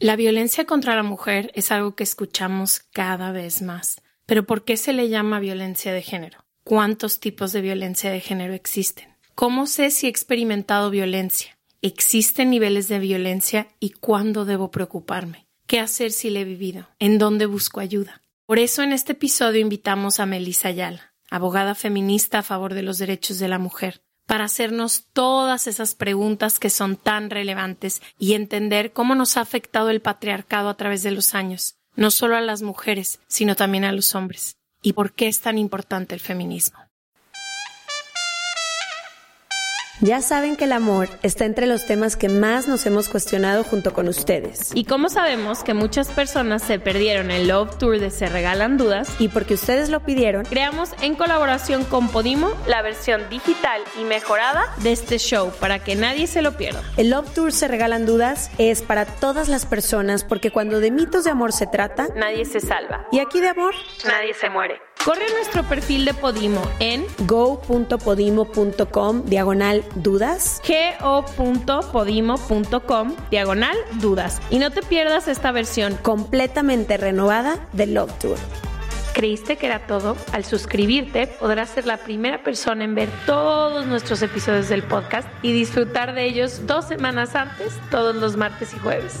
La violencia contra la mujer es algo que escuchamos cada vez más. Pero ¿por qué se le llama violencia de género? ¿Cuántos tipos de violencia de género existen? ¿Cómo sé si he experimentado violencia? ¿Existen niveles de violencia y cuándo debo preocuparme? ¿Qué hacer si la he vivido? ¿En dónde busco ayuda? Por eso en este episodio invitamos a Melissa Ayala, abogada feminista a favor de los derechos de la mujer, para hacernos todas esas preguntas que son tan relevantes y entender cómo nos ha afectado el patriarcado a través de los años, no solo a las mujeres, sino también a los hombres, y por qué es tan importante el feminismo. Ya saben que el amor está entre los temas que más nos hemos cuestionado junto con ustedes. Y como sabemos que muchas personas se perdieron el Love Tour de Se Regalan Dudas, y porque ustedes lo pidieron, creamos en colaboración con Podimo la versión digital y mejorada de este show para que nadie se lo pierda. El Love Tour Se Regalan Dudas es para todas las personas porque cuando de mitos de amor se trata, nadie se salva. Y aquí de amor, nadie se muere. Corre nuestro perfil de Podimo en go.podimo.com diagonal dudas. go.podimo.com diagonal dudas. Y no te pierdas esta versión completamente renovada de Love Tour. ¿Creíste que era todo? Al suscribirte podrás ser la primera persona en ver todos nuestros episodios del podcast y disfrutar de ellos dos semanas antes, todos los martes y jueves.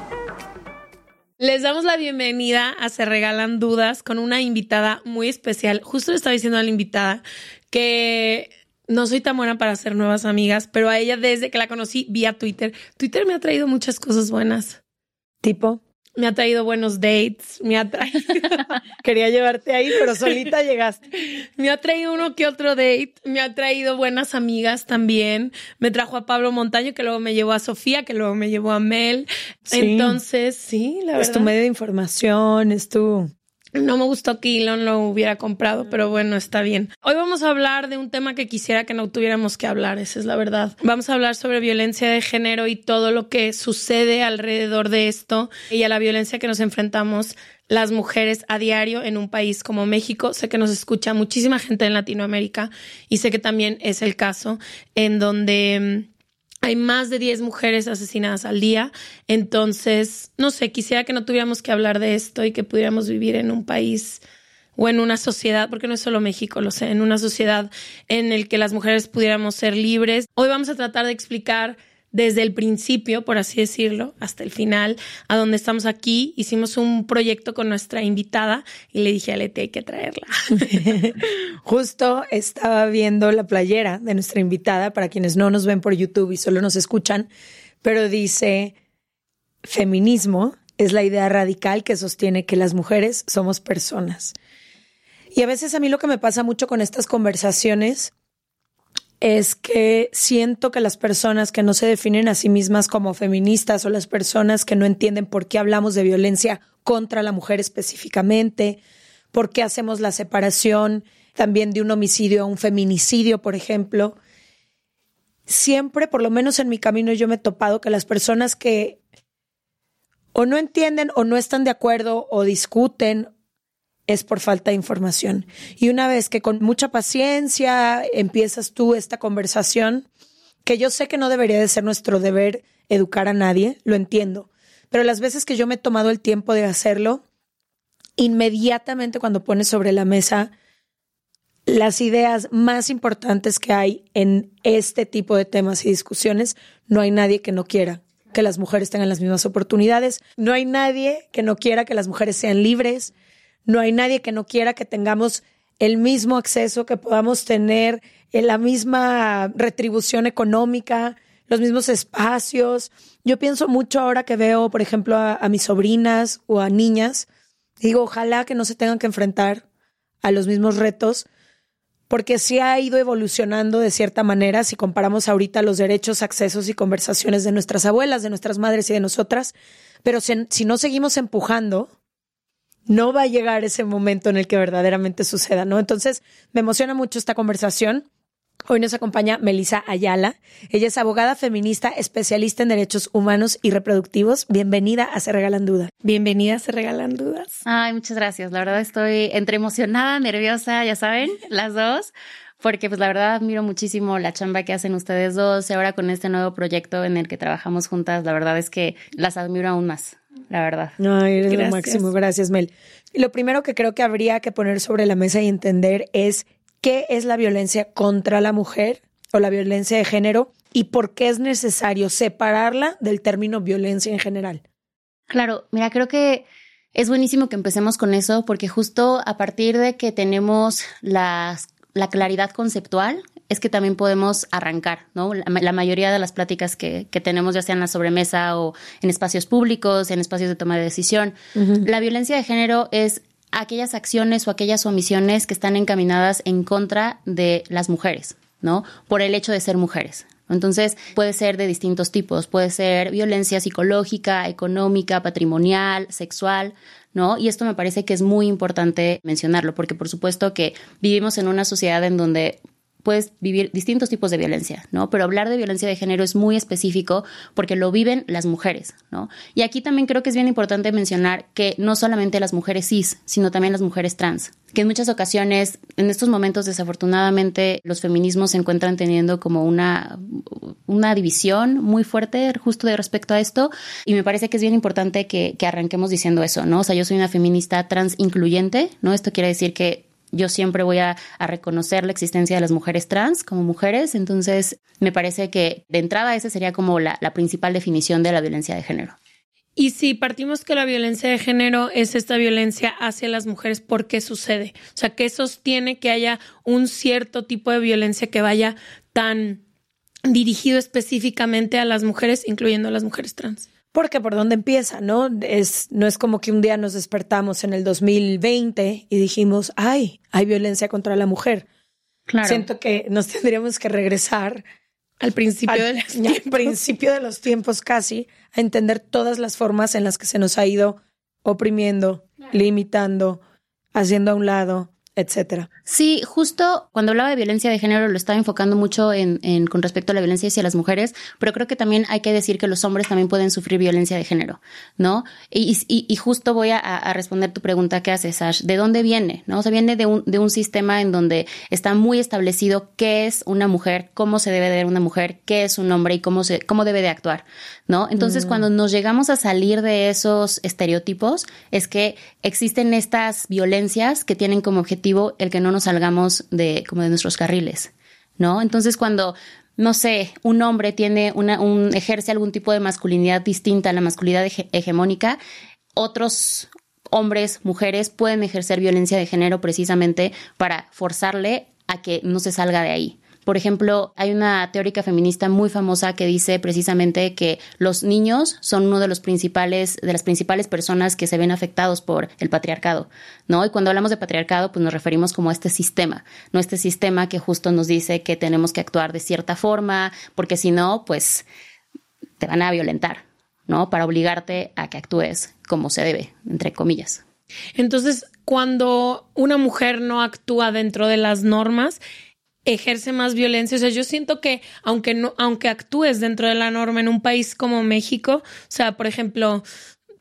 Les damos la bienvenida a Se Regalan Dudas con una invitada muy especial. Justo le estaba diciendo a la invitada que no soy tan buena para hacer nuevas amigas, pero a ella desde que la conocí vía Twitter, Twitter me ha traído muchas cosas buenas. Tipo me ha traído buenos dates, me ha traído... Quería llevarte ahí, pero solita llegaste. Me ha traído uno que otro date, me ha traído buenas amigas también, me trajo a Pablo Montaño, que luego me llevó a Sofía, que luego me llevó a Mel. Entonces, sí, la verdad. Es tu medio de información, es tu... No me gustó que Elon lo hubiera comprado, pero bueno, está bien. Hoy vamos a hablar de un tema que quisiera que no tuviéramos que hablar, esa es la verdad. Vamos a hablar sobre violencia de género y todo lo que sucede alrededor de esto y a la violencia que nos enfrentamos las mujeres a diario en un país como México. Sé que nos escucha muchísima gente en Latinoamérica y sé que también es el caso en donde hay más de 10 mujeres asesinadas al día. Entonces, no sé, quisiera que no tuviéramos que hablar de esto y que pudiéramos vivir en un país o en una sociedad, porque no es solo México, lo sé, en una sociedad en el que las mujeres pudiéramos ser libres. Hoy vamos a tratar de explicar desde el principio, por así decirlo, hasta el final, a donde estamos aquí. Hicimos un proyecto con nuestra invitada y le dije a Leti, hay que traerla. Justo estaba viendo la playera de nuestra invitada, para quienes no nos ven por YouTube y solo nos escuchan, pero dice, feminismo es la idea radical que sostiene que las mujeres somos personas. Y a veces a mí lo que me pasa mucho con estas conversaciones es que siento que las personas que no se definen a sí mismas como feministas o las personas que no entienden por qué hablamos de violencia contra la mujer específicamente, por qué hacemos la separación también de un homicidio a un feminicidio, por ejemplo, siempre, por lo menos en mi camino, yo me he topado que las personas que o no entienden o no están de acuerdo o discuten es por falta de información. Y una vez que con mucha paciencia empiezas tú esta conversación, que yo sé que no debería de ser nuestro deber educar a nadie, lo entiendo, pero las veces que yo me he tomado el tiempo de hacerlo, inmediatamente cuando pones sobre la mesa las ideas más importantes que hay en este tipo de temas y discusiones, no hay nadie que no quiera que las mujeres tengan las mismas oportunidades, no hay nadie que no quiera que las mujeres sean libres, no hay nadie que no quiera que tengamos el mismo acceso, que podamos tener eh, la misma retribución económica, los mismos espacios. Yo pienso mucho ahora que veo, por ejemplo, a, mis sobrinas o a niñas, digo, ojalá que no se tengan que enfrentar a los mismos retos, porque sí ha ido evolucionando de cierta manera si comparamos ahorita los derechos, accesos y conversaciones de nuestras abuelas, de nuestras madres y de nosotras, pero si, no seguimos empujando, no va a llegar ese momento en el que verdaderamente suceda, ¿no? Entonces, me emociona mucho esta conversación. Hoy nos acompaña Melissa Ayala. Ella es abogada feminista, especialista en derechos humanos y reproductivos. Bienvenida a Se Regalan Dudas. Bienvenida a Se Regalan Dudas. Ay, muchas gracias. La verdad estoy entre emocionada, nerviosa, ya saben, las dos, porque pues la verdad admiro muchísimo la chamba que hacen ustedes dos y ahora con este nuevo proyecto en el que trabajamos juntas, la verdad es que las admiro aún más, la verdad. No, eres lo máximo. Gracias, Mel. Lo primero que creo que habría que poner sobre la mesa y entender es qué es la violencia contra la mujer o la violencia de género y por qué es necesario separarla del término violencia en general. Claro, mira, creo que es buenísimo que empecemos con eso porque justo a partir de que tenemos la, la claridad conceptual es que también podemos arrancar, ¿no? La, la mayoría de las pláticas que, que, tenemos, ya sea en la sobremesa o en espacios públicos, en espacios de toma de decisión, uh -huh. la violencia de género es aquellas acciones o aquellas omisiones que están encaminadas en contra de las mujeres, ¿no? Por el hecho de ser mujeres. Entonces, puede ser de distintos tipos, puede ser violencia psicológica, económica, patrimonial, sexual, ¿no? Y esto me parece que es muy importante mencionarlo, porque por supuesto que vivimos en una sociedad en donde puedes vivir distintos tipos de violencia, ¿no? Pero hablar de violencia de género es muy específico porque lo viven las mujeres, ¿no? Y aquí también creo que es bien importante mencionar que no solamente las mujeres cis, sino también las mujeres trans, que en muchas ocasiones, en estos momentos desafortunadamente, los feminismos se encuentran teniendo como una, una división muy fuerte justo de respecto a esto y me parece que es bien importante que, que arranquemos diciendo eso, ¿no? O sea, yo soy una feminista trans incluyente, ¿no? Esto quiere decir que yo siempre voy a, reconocer la existencia de las mujeres trans como mujeres, entonces me parece que de entrada esa sería como la, la principal definición de la violencia de género. Y si partimos que la violencia de género es esta violencia hacia las mujeres, ¿por qué sucede? O sea, ¿qué sostiene que haya un cierto tipo de violencia que vaya tan dirigido específicamente a las mujeres, incluyendo a las mujeres trans? Porque por dónde empieza, ¿no? Es, no es como que un día nos despertamos en el 2020 y dijimos, ay, hay violencia contra la mujer. Claro. Siento que nos tendríamos que regresar al principio, al, de los al principio de los tiempos casi, a entender todas las formas en las que se nos ha ido oprimiendo, claro. limitando, haciendo a un lado, etcétera. Sí, justo cuando hablaba de violencia de género lo estaba enfocando mucho en, en, con respecto a la violencia hacia las mujeres, pero creo que también hay que decir que los hombres también pueden sufrir violencia de género, ¿no? Y, y, y justo voy a, a, responder tu pregunta que haces, Ash, ¿de dónde viene? ¿No? O sea, viene de un, de un sistema en donde está muy establecido qué es una mujer, cómo se debe de ver una mujer, qué es un hombre y cómo, se, cómo debe de actuar, ¿no? Entonces, mm. cuando nos llegamos a salir de esos estereotipos, es que existen estas violencias que tienen como objetivo el que no nos salgamos de como de nuestros carriles, ¿no? Entonces cuando no sé, un hombre tiene una, un, ejerce algún tipo de masculinidad distinta a la masculinidad hege hegemónica, otros hombres, mujeres pueden ejercer violencia de género precisamente para forzarle a que no se salga de ahí. Por ejemplo, hay una teórica feminista muy famosa que dice precisamente que los niños son uno de los principales, de las principales personas que se ven afectados por el patriarcado, ¿no? Y cuando hablamos de patriarcado, pues nos referimos como a este sistema, ¿no? Este sistema que justo nos dice que tenemos que actuar de cierta forma, porque si no, pues te van a violentar, ¿no? Para obligarte a que actúes como se debe, entre comillas. Entonces, cuando una mujer no actúa dentro de las normas, ejerce más violencia. O sea, yo siento que aunque no, aunque actúes dentro de la norma en un país como México, o sea, por ejemplo,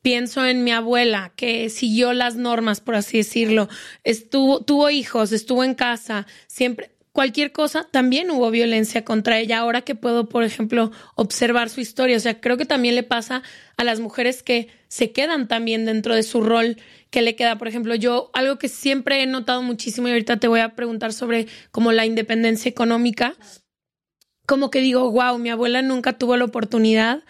pienso en mi abuela que siguió las normas, por así decirlo, estuvo, tuvo hijos, estuvo en casa, siempre cualquier cosa, también hubo violencia contra ella. Ahora que puedo, por ejemplo, observar su historia, o sea, creo que también le pasa a las mujeres que se quedan también dentro de su rol que le queda. Por ejemplo, yo algo que siempre he notado muchísimo y ahorita te voy a preguntar sobre como la independencia económica, como que digo, wow, mi abuela nunca tuvo la oportunidad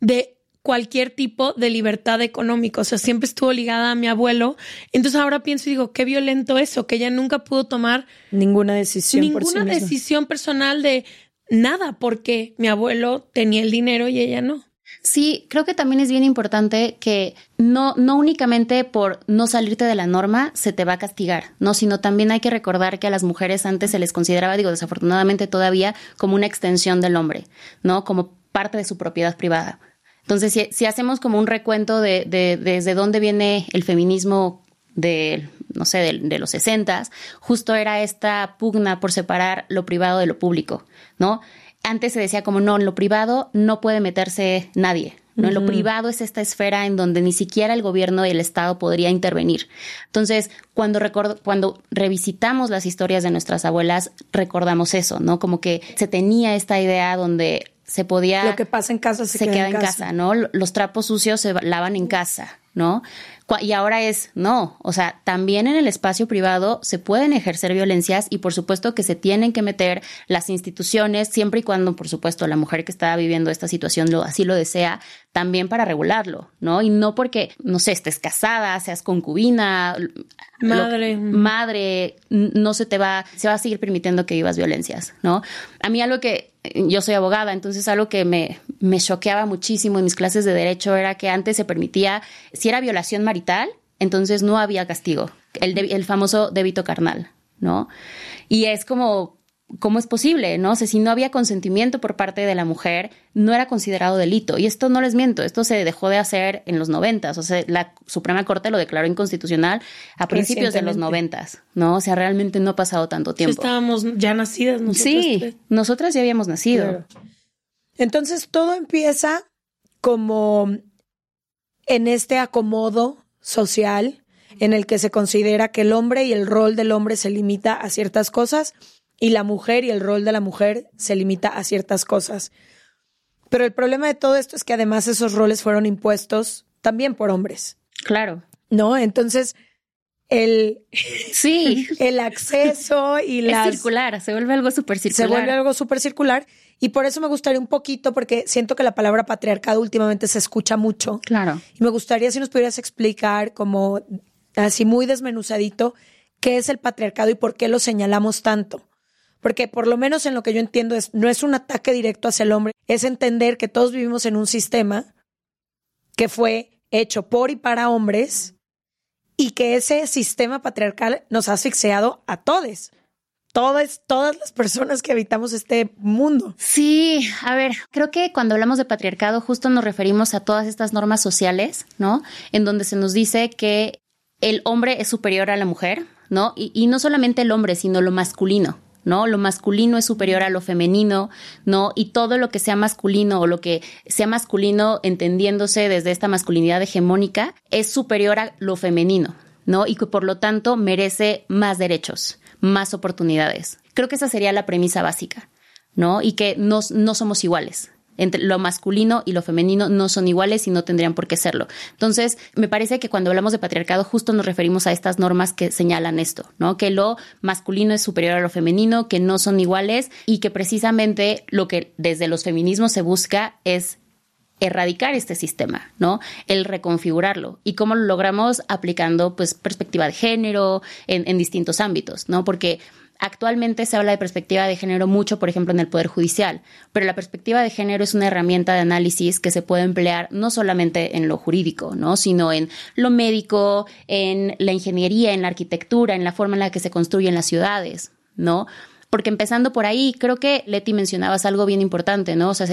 de cualquier tipo de libertad económica, o sea, siempre estuvo ligada a mi abuelo. Entonces ahora pienso y digo, qué violento eso, que ella nunca pudo tomar ninguna decisión ninguna decisión personal de nada porque mi abuelo tenía el dinero y ella no. Sí, creo que también es bien importante que no, no únicamente por no salirte de la norma se te va a castigar, ¿no? Sino también hay que recordar que a las mujeres antes se les consideraba, digo, desafortunadamente todavía, como una extensión del hombre, ¿no? Como parte de su propiedad privada. Entonces, si, si hacemos como un recuento de, de, desde dónde viene el feminismo de, no sé, de, de los sesentas, justo era esta pugna por separar lo privado de lo público, ¿no? Antes se decía como, no, en lo privado no puede meterse nadie, ¿no? En lo privado es esta esfera en donde ni siquiera el gobierno y el Estado podría intervenir. Entonces, cuando, cuando revisitamos las historias de nuestras abuelas, recordamos eso, ¿no? Como que se tenía esta idea donde se podía... Lo que pasa en casa se, queda, en casa. casa, ¿no? Los trapos sucios se lavan en casa, ¿no? Y ahora es, no, o sea, también en el espacio privado se pueden ejercer violencias y por supuesto que se tienen que meter las instituciones, siempre y cuando, por supuesto, la mujer que está viviendo esta situación lo, así lo desea, también para regularlo, ¿no? Y no porque, no sé, estés casada, seas concubina, madre, madre, no se te va, se va a seguir permitiendo que vivas violencias, ¿no? A mí algo que yo soy abogada, entonces algo que me, me choqueaba muchísimo en mis clases de derecho era que antes se permitía, si era violación marital, entonces no había castigo, el, el famoso débito carnal, ¿no? Y es como, ¿cómo es posible? ¿No? O si no había consentimiento por parte de la mujer, no era considerado delito. Y esto no les miento, esto se dejó de hacer en los noventas. O sea, la Suprema Corte lo declaró inconstitucional a principios de los noventas, ¿no? O sea, realmente no ha pasado tanto tiempo. estábamos ya nacidas nosotras. Sí, nosotras ya habíamos nacido. Entonces todo empieza como en este acomodo social en el que se considera que el hombre y el rol del hombre se limita a ciertas cosas y la mujer y el rol de la mujer se limita a ciertas cosas. Pero el problema de todo esto es que además esos roles fueron impuestos también por hombres. Claro. ¿No? Entonces, el, sí. el acceso y la... circular, se vuelve algo súper circular. Se vuelve algo súper circular. Y por eso me gustaría un poquito, porque siento que la palabra patriarcado últimamente se escucha mucho. Claro. Y me gustaría si nos pudieras explicar como así muy desmenuzadito qué es el patriarcado y por qué lo señalamos tanto. Porque por lo menos en lo que yo entiendo es, no es un ataque directo hacia el hombre, es entender que todos vivimos en un sistema que fue hecho por y para hombres y que ese sistema patriarcal nos ha asfixiado a todos. Todas, todas las personas que habitamos este mundo. Sí, a ver, creo que cuando hablamos de patriarcado justo nos referimos a todas estas normas sociales, ¿no? En donde se nos dice que el hombre es superior a la mujer, ¿no? Y, y no solamente el hombre, sino lo masculino, ¿no? Lo masculino es superior a lo femenino, ¿no? Y todo lo que sea masculino o lo que sea masculino entendiéndose desde esta masculinidad hegemónica es superior a lo femenino, ¿no? Y que por lo tanto merece más derechos, más oportunidades. Creo que esa sería la premisa básica, ¿no? Y que no, no somos iguales, entre lo masculino y lo femenino no son iguales y no tendrían por qué serlo. Entonces, me parece que cuando hablamos de patriarcado justo nos referimos a estas normas que señalan esto, ¿no? Que lo masculino es superior a lo femenino, que no son iguales y que precisamente lo que desde los feminismos se busca es erradicar este sistema, ¿no? El reconfigurarlo. ¿Y cómo lo logramos? Aplicando, pues, perspectiva de género en, en distintos ámbitos, ¿no? Porque Actualmente se habla de perspectiva de género mucho, por ejemplo, en el Poder Judicial, pero la perspectiva de género es una herramienta de análisis que se puede emplear no solamente en lo jurídico, ¿no? sino en lo médico, en la ingeniería, en la arquitectura, en la forma en la que se construyen las ciudades, ¿no? Porque empezando por ahí, creo que Leti mencionabas algo bien importante, ¿no? O sea,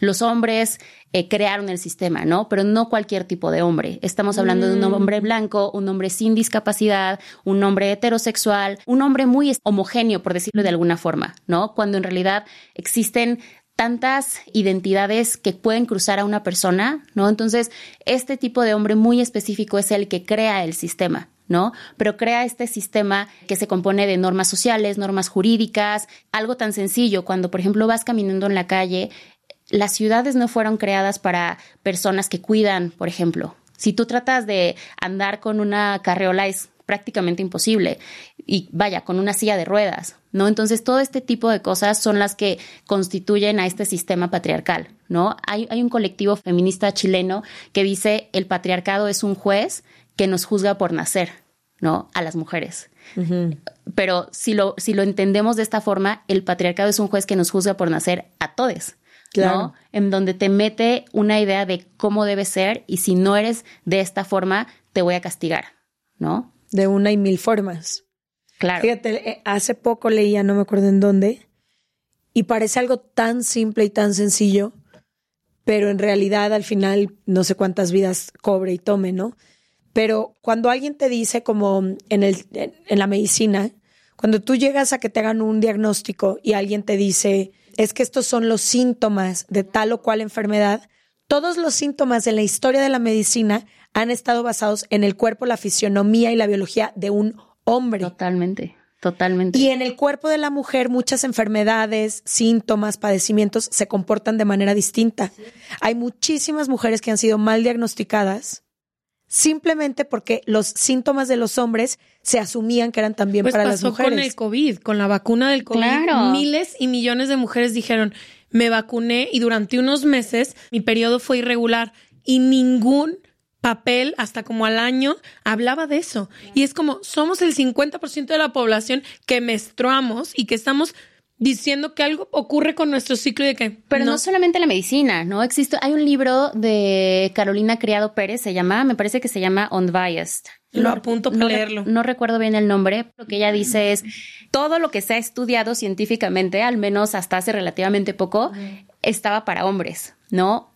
los hombres eh, crearon el sistema, ¿no? Pero no cualquier tipo de hombre. Estamos hablando de un mm. hombre blanco, un hombre sin discapacidad, un hombre heterosexual, un hombre muy homogéneo, por decirlo de alguna forma, ¿no? Cuando en realidad existen tantas identidades que pueden cruzar a una persona, ¿no? Entonces, este tipo de hombre muy específico es el que crea el sistema, ¿no? Pero crea este sistema que se compone de normas sociales, normas jurídicas, algo tan sencillo, cuando por ejemplo vas caminando en la calle, las ciudades no fueron creadas para personas que cuidan, por ejemplo. Si tú tratas de andar con una carreola es prácticamente imposible y vaya, con una silla de ruedas, ¿no? Entonces, todo este tipo de cosas son las que constituyen a este sistema patriarcal, ¿no? Hay, hay un colectivo feminista chileno que dice el patriarcado es un juez que nos juzga por nacer, ¿no? A las mujeres. Pero si lo, si lo entendemos de esta forma, el patriarcado es un juez que nos juzga por nacer a todos. ¿no? En donde te mete una idea de cómo debe ser y si no eres de esta forma, te voy a castigar, ¿no? De una y mil formas. Claro. Fíjate, eh, hace poco leía, no me acuerdo en dónde, y parece algo tan simple y tan sencillo, pero en realidad al final no sé cuántas vidas cobre y tome, ¿no? Pero cuando alguien te dice, como en, el, en la medicina, cuando tú llegas a que te hagan un diagnóstico y alguien te dice, es que estos son los síntomas de tal o cual enfermedad, todos los síntomas en la historia de la medicina han estado basados en el cuerpo, la fisionomía y la biología de un hombre. Totalmente. Totalmente. Y en el cuerpo de la mujer muchas enfermedades, síntomas, padecimientos se comportan de manera distinta. Hay muchísimas mujeres que han sido mal diagnosticadas simplemente porque los síntomas de los hombres se asumían que eran también pues para las mujeres. con el COVID, con la vacuna del COVID. Miles y millones de mujeres dijeron, me vacuné y durante unos meses mi periodo fue irregular y ningún papel hasta como al año hablaba de eso. Y es como somos el 50% de la población que menstruamos y que estamos diciendo que algo ocurre con nuestro ciclo y de que pero no. solamente la medicina no existe hay un libro de Carolina Criado Pérez se llama me parece que se llama Unbiased lo apunto para leerlo. No recuerdo bien el nombre. Lo que ella dice es todo lo que se ha estudiado científicamente, al menos hasta hace relativamente poco, estaba para hombres, ¿no?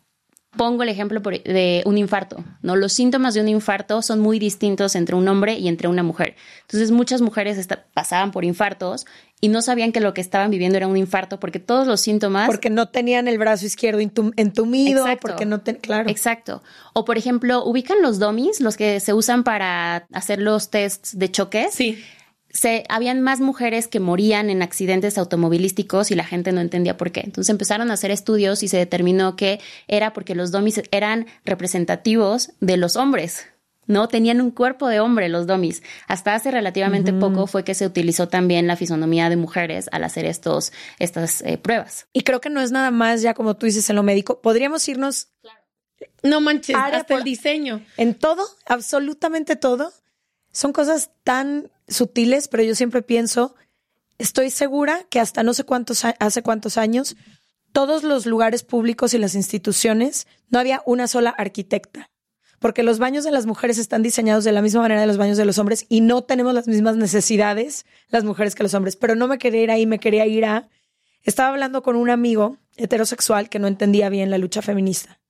Pongo el ejemplo de un infarto, ¿no? Los síntomas de un infarto son muy distintos entre un hombre y entre una mujer. Entonces, muchas mujeres pasaban por infartos y no sabían que lo que estaban viviendo era un infarto porque todos los síntomas... Porque no tenían el brazo izquierdo entumido, porque no ten... Claro. Exacto. O, por ejemplo, ubican los dummies, los que se usan para hacer los tests de choques. Sí se, habían más mujeres que morían en accidentes automovilísticos y la gente no entendía por qué. Entonces empezaron a hacer estudios y se determinó que era porque los domis eran representativos de los hombres. No tenían un cuerpo de hombre los domis. Hasta hace relativamente poco fue que se utilizó también la fisonomía de mujeres al hacer estos, estas eh, pruebas. Y creo que no es nada más ya como tú dices en lo médico. Podríamos irnos. No manches, hasta el diseño. En todo, absolutamente todo. Son cosas tan sutiles, pero yo siempre pienso, estoy segura que hasta no sé cuántos, hace cuántos años, todos los lugares públicos y las instituciones no había una sola arquitecta. Porque los baños de las mujeres están diseñados de la misma manera de los baños de los hombres y no tenemos las mismas necesidades las mujeres que los hombres. Pero no me quería ir ahí, me quería ir a... Estaba hablando con un amigo heterosexual que no entendía bien la lucha feminista.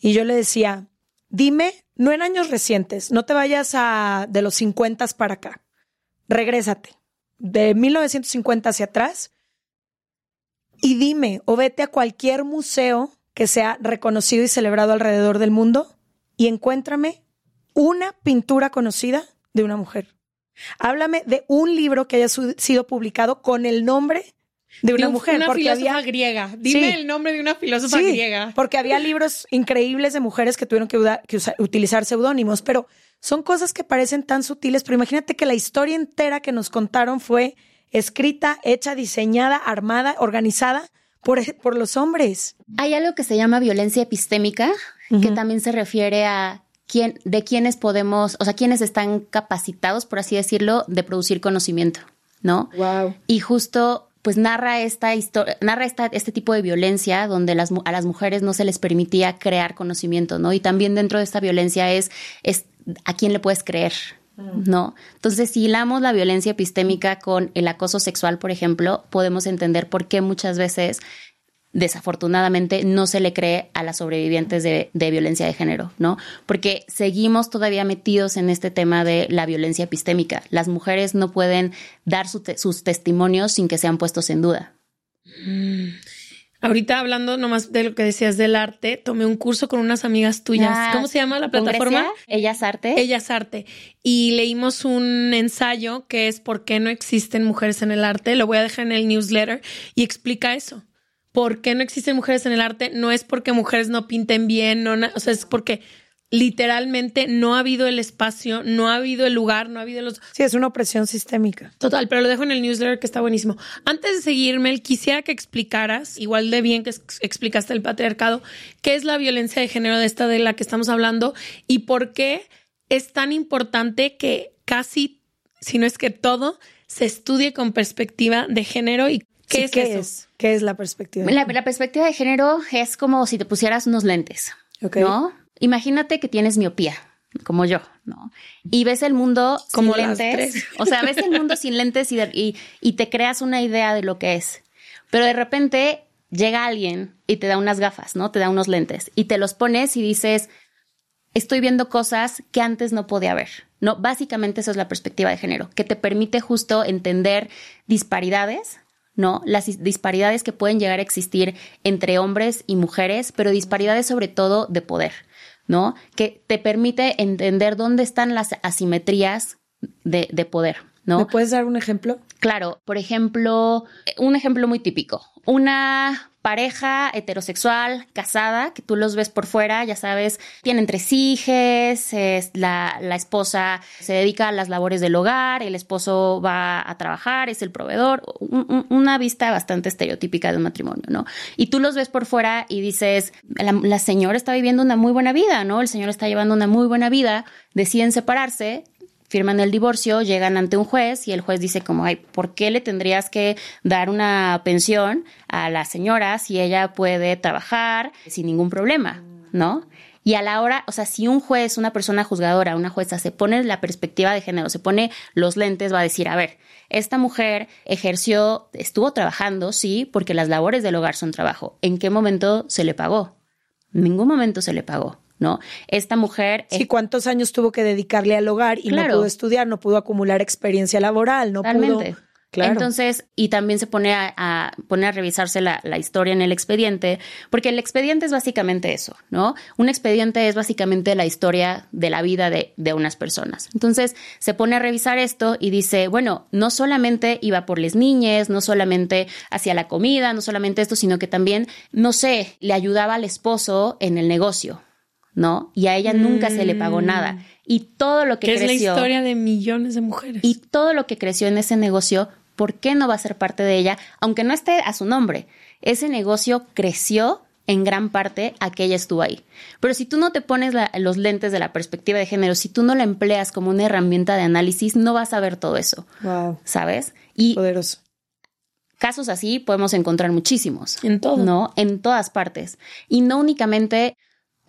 Y yo le decía, dime, no en años recientes, no te vayas a de los 50 para acá regrésate de 1950 hacia atrás y dime o vete a cualquier museo que sea reconocido y celebrado alrededor del mundo y encuéntrame una pintura conocida de una mujer. Háblame de un libro que haya sido publicado con el nombre de una mujer. Una porque filósofa había... griega. Dime el nombre de una filósofa Sí, griega. Porque había libros increíbles de mujeres que tuvieron que, utilizar seudónimos, pero son cosas que parecen tan sutiles, pero imagínate que la historia entera que nos contaron fue escrita, hecha, diseñada, armada, organizada por, por los hombres. Hay algo que se llama violencia epistémica, que también se refiere a quién, de quiénes podemos, o sea, quiénes están capacitados, por así decirlo, de producir conocimiento, ¿no? Wow. Y justo pues narra esta historia, narra esta, este tipo de violencia donde las, a las mujeres no se les permitía crear conocimiento, ¿no? Y también dentro de esta violencia es, es a quién le puedes creer, ¿no? Entonces, si hilamos la violencia epistémica con el acoso sexual, por ejemplo, podemos entender por qué muchas veces desafortunadamente no se le cree a las sobrevivientes de, de violencia de género, ¿no? Porque seguimos todavía metidos en este tema de la violencia epistémica. Las mujeres no pueden dar su te- sus testimonios sin que sean puestos en duda. Ahorita hablando nomás de lo que decías del arte, tomé un curso con unas amigas tuyas. Ah, ¿Cómo se llama la ¿Con plataforma? Grecia? Ellas Arte. Ellas Arte. Y leímos un ensayo que es ¿Por qué no existen mujeres en el arte? Lo voy a dejar en el newsletter y explica eso. ¿Por qué no existen mujeres en el arte? No es porque mujeres no pinten bien, no, o sea, es porque literalmente no ha habido el espacio, no ha habido el lugar, no ha habido los... Sí, es una opresión sistémica. Total, pero lo dejo en el newsletter que está buenísimo. Antes de seguirme, quisiera que explicaras, igual de bien que ex- explicaste el patriarcado, qué es la violencia de género de esta de la que estamos hablando y por qué es tan importante que casi, si no es que todo, se estudie con perspectiva de género y qué Sí, es ¿qué eso. es? ¿Qué es la perspectiva? La, la perspectiva de género es como si te pusieras unos lentes, Ok. ¿no? Imagínate que tienes miopía, como yo, ¿no? Y ves el mundo Como sin lentes. O sea, ves el mundo sin lentes y, de- y, y te creas una idea de lo que es. Pero de repente llega alguien y te da unas gafas, ¿no? Te da unos lentes y te los pones y dices, estoy viendo cosas que antes no podía ver. No, básicamente eso es la perspectiva de género, que te permite justo entender disparidades, ¿no? Las dis- disparidades que pueden llegar a existir entre hombres y mujeres, pero disparidades sobre todo de poder, ¿no? Que te permite entender dónde están las asimetrías de, de poder, ¿no? ¿Me puedes dar un ejemplo? Claro, por ejemplo, un ejemplo muy típico. Una pareja heterosexual casada, que tú los ves por fuera, ya sabes, tienen tres hijos, es la, la esposa se dedica a las labores del hogar, el esposo va a trabajar, es el proveedor, un- un- una vista bastante estereotípica de un matrimonio, ¿no? Y tú los ves por fuera y dices, la, la señora está viviendo una muy buena vida, ¿no? El señor está llevando una muy buena vida, deciden separarse, firman el divorcio, llegan ante un juez y el juez dice como, ay, ¿por qué le tendrías que dar una pensión a la señora si ella puede trabajar sin ningún problema? ¿No? Y a la hora, o sea, si un juez, una persona juzgadora, una jueza se pone la perspectiva de género, se pone los lentes, va a decir, a ver, esta mujer ejerció, estuvo trabajando, sí, porque las labores del hogar son trabajo. ¿En qué momento se le pagó? En ningún momento se le pagó, ¿no? Esta mujer Sí, ¿cuántos años tuvo que dedicarle al hogar y Claro. no pudo estudiar, no pudo acumular experiencia laboral, no Totalmente. pudo... Claro. Entonces, y también se pone a, a- pone a revisarse la, la historia en el expediente, porque el expediente es básicamente eso, ¿no? Un expediente es básicamente la historia de la vida de, de unas personas. Entonces, se pone a revisar esto y dice, bueno, no solamente iba por las niñas, no solamente hacía la comida, no solamente esto, sino que también, no sé, le ayudaba al esposo en el negocio, ¿no? Y a ella nunca se le pagó nada. Y todo lo que, Que es la creció historia de millones de mujeres. y todo lo que creció en ese negocio, ¿por qué no va a ser parte de ella? Aunque no esté a su nombre. Ese negocio creció en gran parte a que ella estuvo ahí. Pero si tú no te pones la- los lentes de la perspectiva de género, si tú no la empleas como una herramienta de análisis, no vas a ver todo eso, Wow, ¿sabes? Y poderoso. casos así podemos encontrar muchísimos. En todo. ¿No? En todas partes. Y no únicamente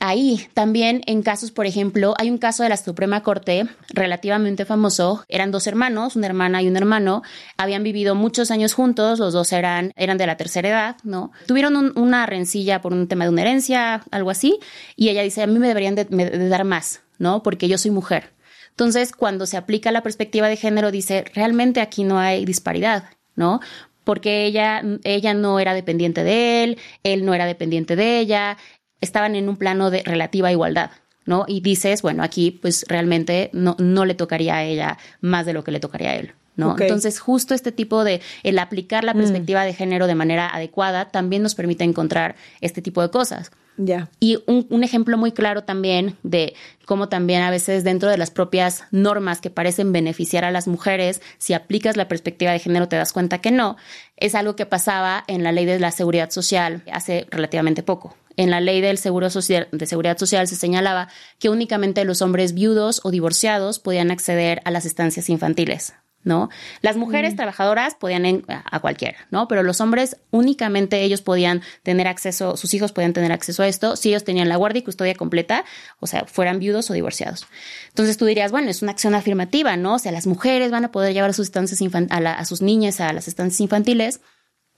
ahí, también en casos, por ejemplo, hay un caso de la Suprema Corte relativamente famoso. Eran dos hermanos, una hermana y un hermano. Habían vivido muchos años juntos, los dos eran, eran de la tercera edad, ¿no? Tuvieron un- una rencilla por un tema de una herencia, algo así. Y ella dice, a mí me deberían de dar más, ¿no? Porque yo soy mujer. Entonces, cuando se aplica la perspectiva de género, dice, realmente aquí no hay disparidad, ¿no? Porque ella, ella no era dependiente de él, él no era dependiente de ella, estaban en un plano de relativa igualdad, ¿no? Y dices, bueno, aquí pues realmente no, no le tocaría a ella más de lo que le tocaría a él. ¿no? Entonces, justo este tipo de, el aplicar la perspectiva de género de manera adecuada también nos permite encontrar este tipo de cosas. Ya. Y un, un ejemplo muy claro también de cómo también a veces dentro de las propias normas que parecen beneficiar a las mujeres, si aplicas la perspectiva de género te das cuenta que no, es algo que pasaba en la ley de la seguridad social hace relativamente poco. En la ley del seguro social, de seguridad social se señalaba que únicamente los hombres viudos o divorciados podían acceder a las estancias infantiles. ¿no? Las mujeres trabajadoras podían en- a cualquiera, ¿no? Pero los hombres únicamente ellos podían tener acceso, sus hijos podían tener acceso a esto si ellos tenían la guardia y custodia completa, o sea, fueran viudos o divorciados. Entonces tú dirías, bueno, es una acción afirmativa, ¿no? O sea, las mujeres van a poder llevar a sus estancias a, la- a sus niñas a las estancias infantiles,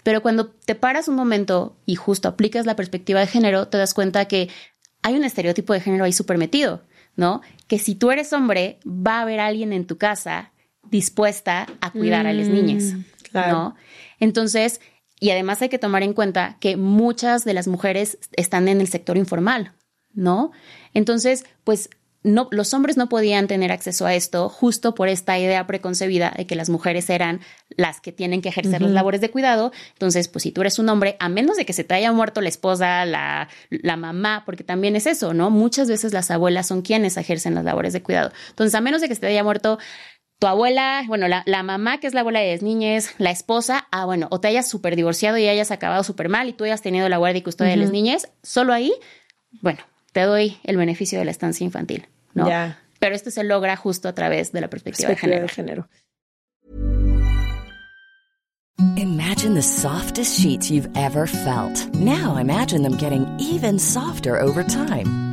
pero cuando te paras un momento y justo aplicas la perspectiva de género, te das cuenta que hay un estereotipo de género ahí súper metido, ¿no? Que si tú eres hombre, va a haber alguien en tu casa dispuesta a cuidar a las niñas, claro. ¿no? Entonces, Y además hay que tomar en cuenta que muchas de las mujeres están en el sector informal, ¿no? Entonces, pues no, los hombres no podían tener acceso a esto justo por esta idea preconcebida de que las mujeres eran las que tienen que ejercer las labores de cuidado. Entonces, pues si tú eres un hombre, a menos de que se te haya muerto la esposa, la, la mamá, porque también es eso, ¿no? Muchas veces las abuelas son quienes ejercen las labores de cuidado. Entonces, a menos de que se te haya muerto tu abuela, bueno, la, la, mamá que es la abuela de las niñas, la esposa, ah, bueno, o te hayas súper divorciado y hayas acabado súper mal y tú hayas tenido la guardia y custodia de las niñas, solo ahí, bueno, te doy el beneficio de la estancia infantil, ¿no? Pero esto se logra justo a través de la perspectiva, perspectiva de género. Imagine the softest sheets you've ever felt. Now imagine them getting even softer over time.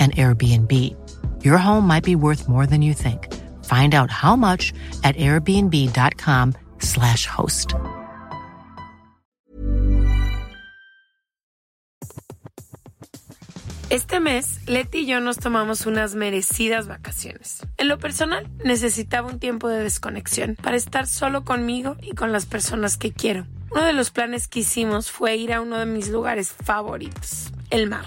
an Airbnb. Your home might be worth more than you think. Find out how much at airbnb.com/slash host. Este mes, Leti y yo nos tomamos unas merecidas vacaciones. En lo personal, necesitaba un tiempo de desconexión para estar solo conmigo y con las personas que quiero. Uno de los planes que hicimos fue ir a uno de mis lugares favoritos, el mar.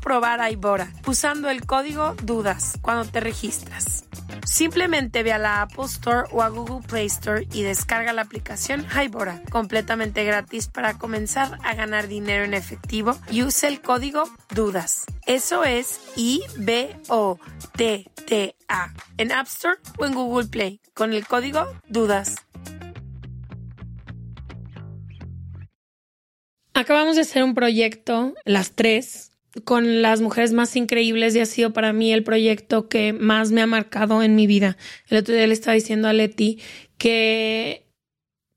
probar Hybora usando el código DUDAS cuando te registras. Simplemente ve a la Apple Store o a Google Play Store y descarga la aplicación Hybora, completamente gratis para comenzar a ganar dinero en efectivo y use el código DUDAS. Eso es I-B-O-T-T-A en App Store o en Google Play con el código DUDAS. Acabamos de hacer un proyecto, las tres, con las mujeres más increíbles y ha sido para mí el proyecto que más me ha marcado en mi vida. El otro día le estaba diciendo a Leti que,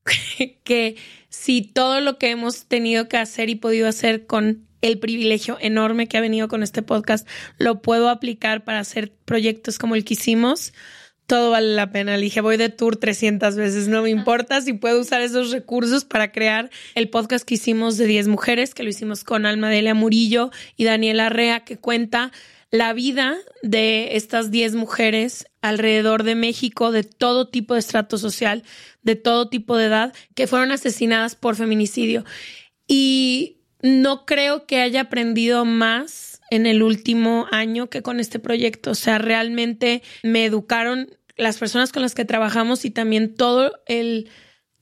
que si todo lo que hemos tenido que hacer y podido hacer con el privilegio enorme que ha venido con este podcast, lo puedo aplicar para hacer proyectos como el que hicimos, todo vale la pena. Le dije, voy de tour 300 veces, no me importa si puedo usar esos recursos para crear el podcast que hicimos de 10 mujeres, que lo hicimos con Alma Delia Murillo y Daniela Rea, que cuenta la vida de estas 10 mujeres alrededor de México, de todo tipo de estrato social, de todo tipo de edad, que fueron asesinadas por feminicidio. Y no creo que haya aprendido más en el último año que con este proyecto. O sea, realmente me educaron las personas con las que trabajamos y también todo el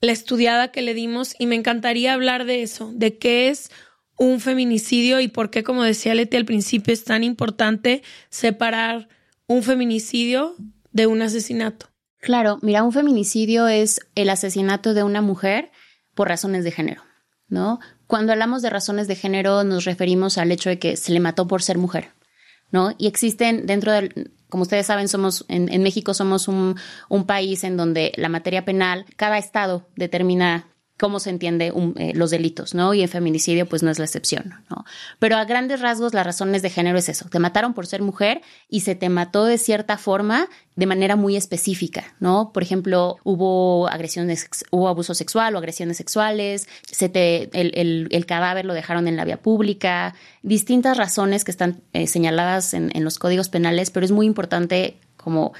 la estudiada que le dimos y me encantaría hablar de eso, de qué es un feminicidio y por qué, como decía Leti al principio, es tan importante separar un feminicidio de un asesinato. Claro, mira, un feminicidio es el asesinato de una mujer por razones de género, ¿no? Cuando hablamos de razones de género nos referimos al hecho de que se le mató por ser mujer, ¿no? Y existen dentro del, como ustedes saben, somos, en, en México somos un, un país en donde la materia penal, cada estado determina cómo se entiende eh, los delitos, ¿no? Y en feminicidio, pues no es la excepción, ¿no? Pero a grandes rasgos, las razones de género es eso. Te mataron por ser mujer y se te mató de cierta forma, de manera muy específica, ¿no? Por ejemplo, hubo agresiones, hubo abuso sexual o agresiones sexuales, se te, el, el, cadáver lo dejaron en la vía pública, distintas razones que están eh, señaladas en, en los códigos penales, pero es muy importante como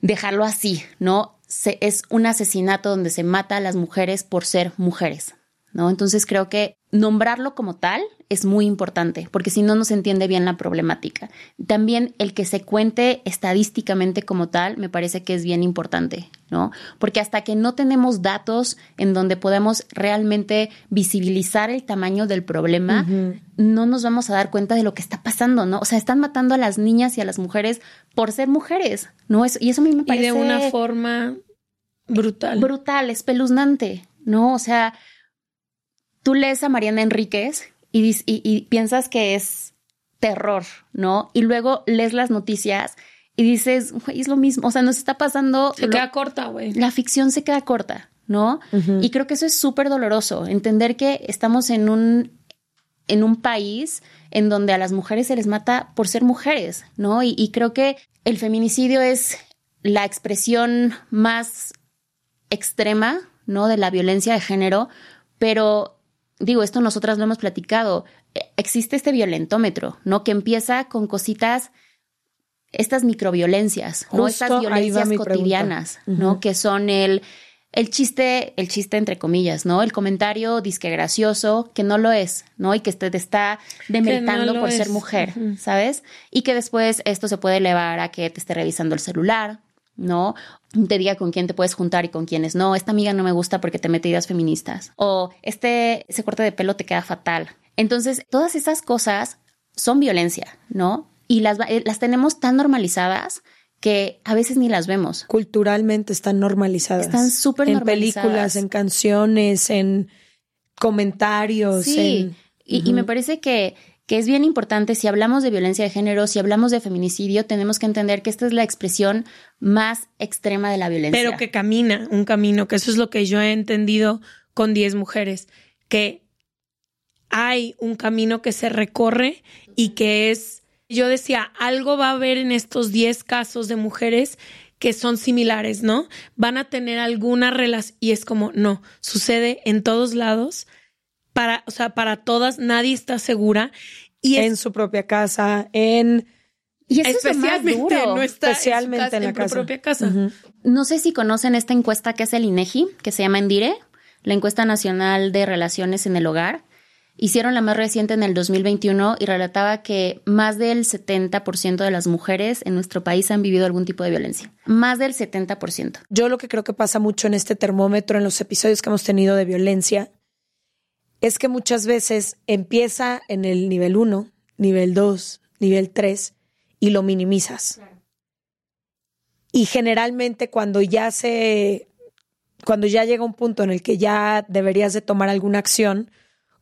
dejarlo así, ¿no? Es un asesinato donde se mata a las mujeres por ser mujeres, ¿no? Entonces creo que nombrarlo como tal es muy importante, porque si no, no se entiende bien la problemática. También el que se cuente estadísticamente como tal me parece que es bien importante, ¿no? Porque hasta que no tenemos datos en donde podemos realmente visibilizar el tamaño del problema, no nos vamos a dar cuenta de lo que está pasando, ¿no? O sea, están matando a las niñas y a las mujeres por ser mujeres, ¿no? y eso a mí me parece... Y de una forma brutal. Brutal, espeluznante, ¿no? O sea, tú lees a Mariana Enríquez y, piensas que es terror, ¿no? Y luego lees las noticias y dices, güey, es lo mismo, o sea, nos está pasando... Se queda corta, güey. La ficción se queda corta, ¿no? Y creo que eso es súper doloroso, entender que estamos en un, en un país en donde a las mujeres se les mata por ser mujeres, ¿no? Y, y creo que el feminicidio es la expresión más extrema, ¿no? De la violencia de género, pero digo, esto nosotras lo hemos platicado, e, existe este violentómetro, ¿no? Que empieza con cositas, estas microviolencias, ¿no? Estas violencias cotidianas, ¿no? Que son el, el chiste, el chiste entre comillas, ¿no? El comentario disque gracioso, que no lo es, ¿no? Y que te, está demeritando por ser mujer, ¿sabes? Y que después esto se puede elevar a que te esté revisando el celular, ¿no? Te diga con quién te puedes juntar y con quiénes no. Esta amiga no me gusta porque te mete ideas feministas. O este, ese corte de pelo te queda fatal. Entonces, todas esas cosas son violencia, ¿no? Y las, eh, las tenemos tan normalizadas que a veces ni las vemos. Culturalmente están normalizadas. Están súper normalizadas. En películas, en canciones, en comentarios. Sí. y, me parece que que es bien importante, si hablamos de violencia de género, si hablamos de feminicidio, tenemos que entender que esta es la expresión más extrema de la violencia. Pero que camina un camino, que eso es lo que yo he entendido con 10 mujeres, que hay un camino que se recorre y que es, yo decía, algo va a haber en estos 10 casos de mujeres que son similares, ¿no? Van a tener alguna relación y es como, no, sucede en todos lados para, o sea, para todas, nadie está segura. Y en su propia casa, en... Y eso especialmente es no está especialmente en, la casa. propia casa. No sé si conocen esta encuesta que es el INEGI, que se llama Endire, la encuesta nacional de relaciones en el hogar. Hicieron la más reciente en el 2021 y relataba que más del 70% de las mujeres en nuestro país han vivido algún tipo de violencia. Más del 70%. Yo lo que creo que pasa mucho en este termómetro, en los episodios que hemos tenido de violencia, es que muchas veces empieza en el nivel 1, nivel 2, nivel 3 y lo minimizas. Y generalmente cuando ya se cuando ya llega un punto en el que ya deberías de tomar alguna acción,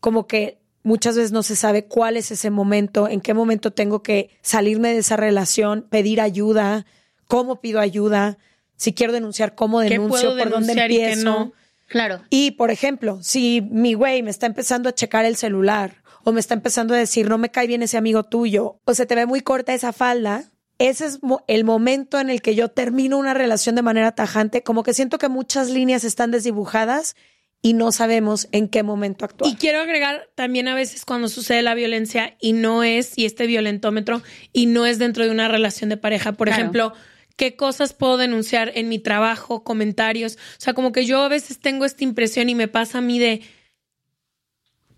como que muchas veces no se sabe cuál es ese momento, en qué momento tengo que salirme de esa relación, pedir ayuda, cómo pido ayuda, si quiero denunciar, cómo denuncio, por dónde empiezo. Claro. Y, por ejemplo, si mi güey me está empezando a checar el celular o me está empezando a decir, no me cae bien ese amigo tuyo, o se te ve muy corta esa falda, ese es el momento en el que yo termino una relación de manera tajante, como que siento que muchas líneas están desdibujadas y no sabemos en qué momento actuar. Y quiero agregar también a veces cuando sucede la violencia y no es, y este violentómetro, y no es dentro de una relación de pareja. Por ejemplo, qué cosas puedo denunciar en mi trabajo, comentarios. O sea, como que yo a veces tengo esta impresión y me pasa a mí de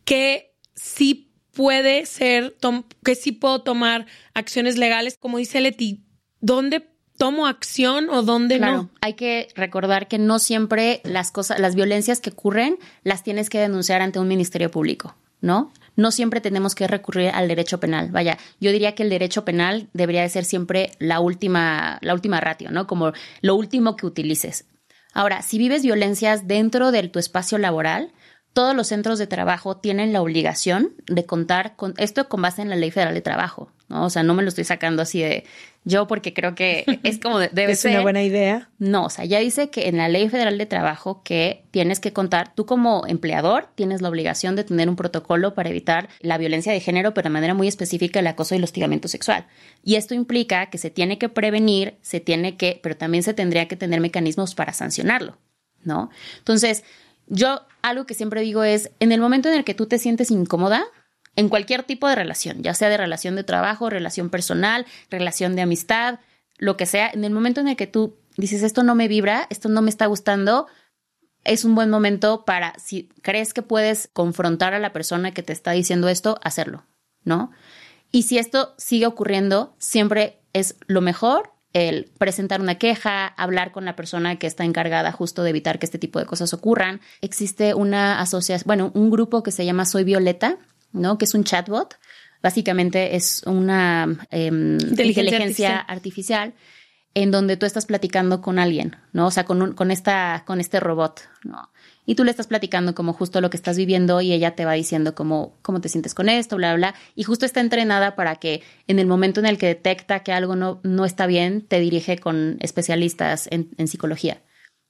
que sí puede ser, que sí puedo tomar acciones legales, como dice Leti, ¿dónde tomo acción o dónde no? Hay que recordar que no siempre las cosas, las violencias que ocurren, las tienes que denunciar ante un ministerio público, ¿no? No siempre tenemos que recurrir al derecho penal. Vaya, yo diría que el derecho penal debería de ser siempre la última, la última ratio, ¿no? Como lo último que utilices. Ahora, si vives violencias dentro de tu espacio laboral, todos los centros de trabajo tienen la obligación de contar con esto con base en la Ley Federal de Trabajo, ¿no? O sea, no me lo estoy sacando así de yo porque creo que es como debe es ser. Es una buena idea. No, o sea, ya dice que en la Ley Federal de Trabajo que tienes que contar, tú como empleador tienes la obligación de tener un protocolo para evitar la violencia de género, pero de manera muy específica el acoso y el hostigamiento sexual. Y esto implica que se tiene que prevenir, se tiene que, pero también se tendría que tener mecanismos para sancionarlo, ¿no? Entonces, yo algo que siempre digo es, en el momento en el que tú te sientes incómoda, en cualquier tipo de relación, ya sea de relación de trabajo, relación personal, relación de amistad, lo que sea, en el momento en el que tú dices, esto no me vibra, esto no me está gustando, es un buen momento para, si crees que puedes confrontar a la persona que te está diciendo esto, hacerlo, ¿no? Y si esto sigue ocurriendo, siempre es lo mejor el presentar una queja, hablar con la persona que está encargada justo de evitar que este tipo de cosas ocurran. Existe una asociación, bueno, un grupo que se llama Soy Violeta, ¿no? Que es un chatbot. Básicamente es una em, inteligencia, artificial. en donde tú estás platicando con alguien, ¿no? O sea, con, con, esta, con este robot, ¿no? Y tú le estás platicando como justo lo que estás viviendo y ella te va diciendo cómo, cómo te sientes con esto, bla, bla, bla. Y justo está entrenada para que en el momento en el que detecta que algo no, no está bien, te dirige con especialistas en, en psicología,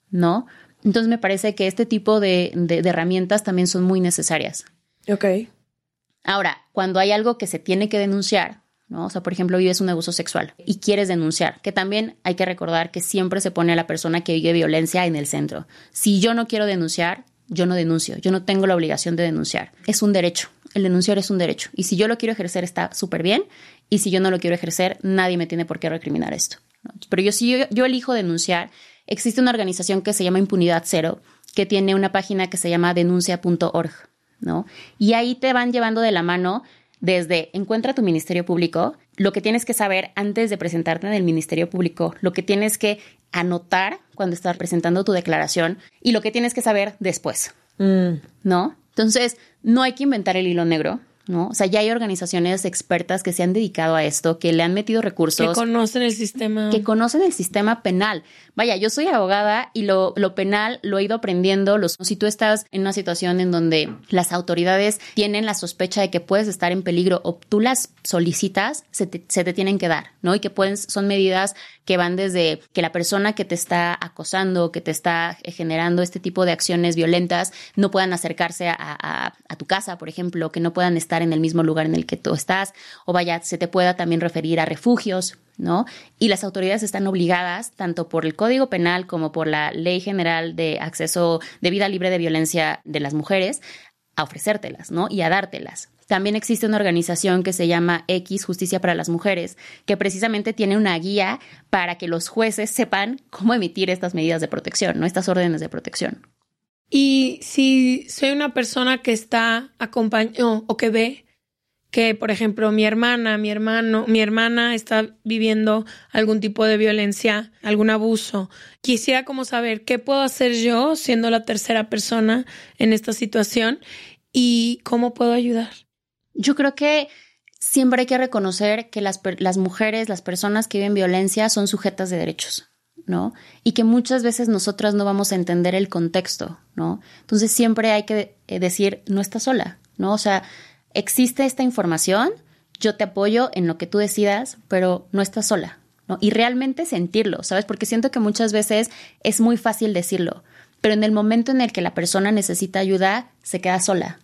¿no? Entonces me parece que este tipo de, de, de herramientas también son muy necesarias. Ok. Ahora, cuando hay algo que se tiene que denunciar, ¿no? O sea, por ejemplo, vives un abuso sexual y quieres denunciar, que también hay que recordar que siempre se pone a la persona que vive violencia en el centro. Si yo no quiero denunciar, yo no denuncio, yo no tengo la obligación de denunciar. Es un derecho, el denunciar es un derecho. Y si yo lo quiero ejercer está súper bien, y si yo no lo quiero ejercer, nadie me tiene por qué recriminar esto. Pero yo, si yo, elijo denunciar, existe una organización que se llama Impunidad Cero, que tiene una página que se llama denuncia.org, ¿no? Y ahí te van llevando de la mano desde encuentra tu ministerio público, lo que tienes que saber antes de presentarte en el ministerio público, lo que tienes que anotar cuando estás presentando tu declaración y lo que tienes que saber después, mm. ¿no? Entonces, no hay que inventar el hilo negro. ¿no? O sea, ya hay organizaciones expertas que se han dedicado a esto, que le han metido recursos. Que conocen el sistema. Que conocen el sistema penal. Vaya, yo soy abogada y lo, lo penal lo he ido aprendiendo. Los, si tú estás en una situación en donde las autoridades tienen la sospecha de que puedes estar en peligro o tú las solicitas, se te, tienen que dar, ¿no? Y que pueden, son medidas que van desde que la persona que te está acosando, que te está generando este tipo de acciones violentas, no puedan acercarse a, a tu casa, por ejemplo, que no puedan estar en el mismo lugar en el que tú estás, o vaya, se te pueda también referir a refugios, ¿no? Y las autoridades están obligadas, tanto por el Código Penal como por la Ley General de Acceso de Vida Libre de Violencia de las Mujeres, a ofrecértelas, ¿no? Y a dártelas. También existe una organización que se llama X Justicia para las Mujeres, que precisamente tiene una guía para que los jueces sepan cómo emitir estas medidas de protección, ¿no? Estas órdenes de protección. Y si soy una persona que está acompañando o que ve que, por ejemplo, mi hermana, mi hermano, mi hermana está viviendo algún tipo de violencia, algún abuso. Quisiera como saber qué puedo hacer yo siendo la tercera persona en esta situación y cómo puedo ayudar. Yo creo que siempre hay que reconocer que las, las mujeres, las personas que viven violencia son sujetas de derechos. ¿no? Y que muchas veces nosotras no vamos a entender el contexto, ¿no? Entonces siempre hay que eh, decir, no estás sola, ¿no? O sea, existe esta información, yo te apoyo en lo que tú decidas, pero no estás sola, ¿no? Y realmente sentirlo, ¿sabes? Porque siento que muchas veces es muy fácil decirlo, pero en el momento en el que la persona necesita ayuda, se queda sola.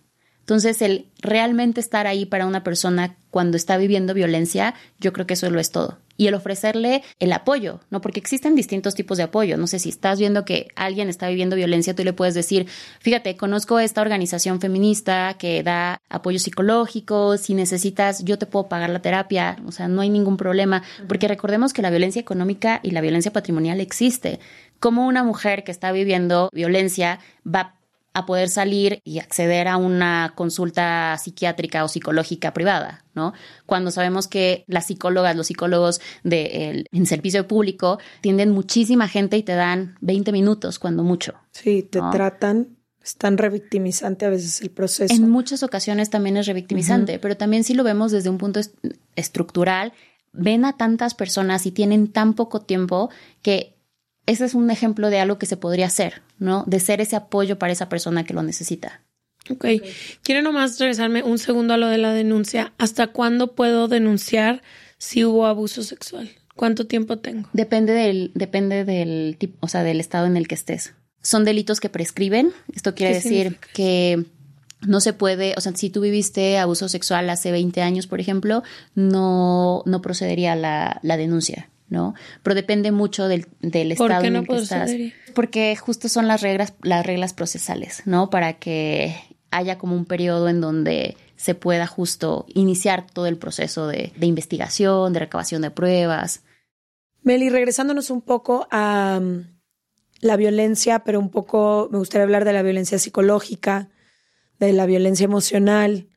Entonces, el realmente estar ahí para una persona cuando está viviendo violencia, yo creo que eso lo es todo y el ofrecerle el apoyo, ¿no? Porque existen distintos tipos de apoyo. No sé si estás viendo que alguien está viviendo violencia, tú le puedes decir, fíjate, conozco esta organización feminista que da apoyo psicológico, si necesitas, yo te puedo pagar la terapia, o sea, no hay ningún problema, porque recordemos que la violencia económica y la violencia patrimonial existe. Como una mujer que está viviendo violencia va a poder salir y acceder a una consulta psiquiátrica o psicológica privada, ¿no? Cuando sabemos que las psicólogas, los psicólogos de, en servicio público tienden muchísima gente y te dan 20 minutos cuando mucho. Sí, te tratan es tan revictimizante a veces el proceso. En muchas ocasiones también es revictimizante, pero también si lo vemos desde un punto estructural, ven a tantas personas y tienen tan poco tiempo que ese es un ejemplo de algo que se podría hacer, ¿no? De ser ese apoyo para esa persona que lo necesita. Ok, quiero nomás regresarme un segundo a lo de la denuncia. ¿Hasta cuándo puedo denunciar si hubo abuso sexual? ¿Cuánto tiempo tengo? Depende del, depende del tipo, o sea, del estado en el que estés. Son delitos que prescriben. Esto quiere ¿Qué decir significa? que no se puede, o sea, si tú viviste abuso sexual hace 20 años, por ejemplo, no, no procedería la, la denuncia, ¿no? Pero depende mucho del, del ¿Por estado qué en no el que estás. Porque justo son las reglas, las reglas procesales, ¿no? Para que haya como un periodo en donde se pueda justo iniciar todo el proceso de, de investigación, de recabación de pruebas. Meli, regresándonos un poco a um, la violencia, pero un poco me gustaría hablar de la violencia psicológica, de la violencia emocional,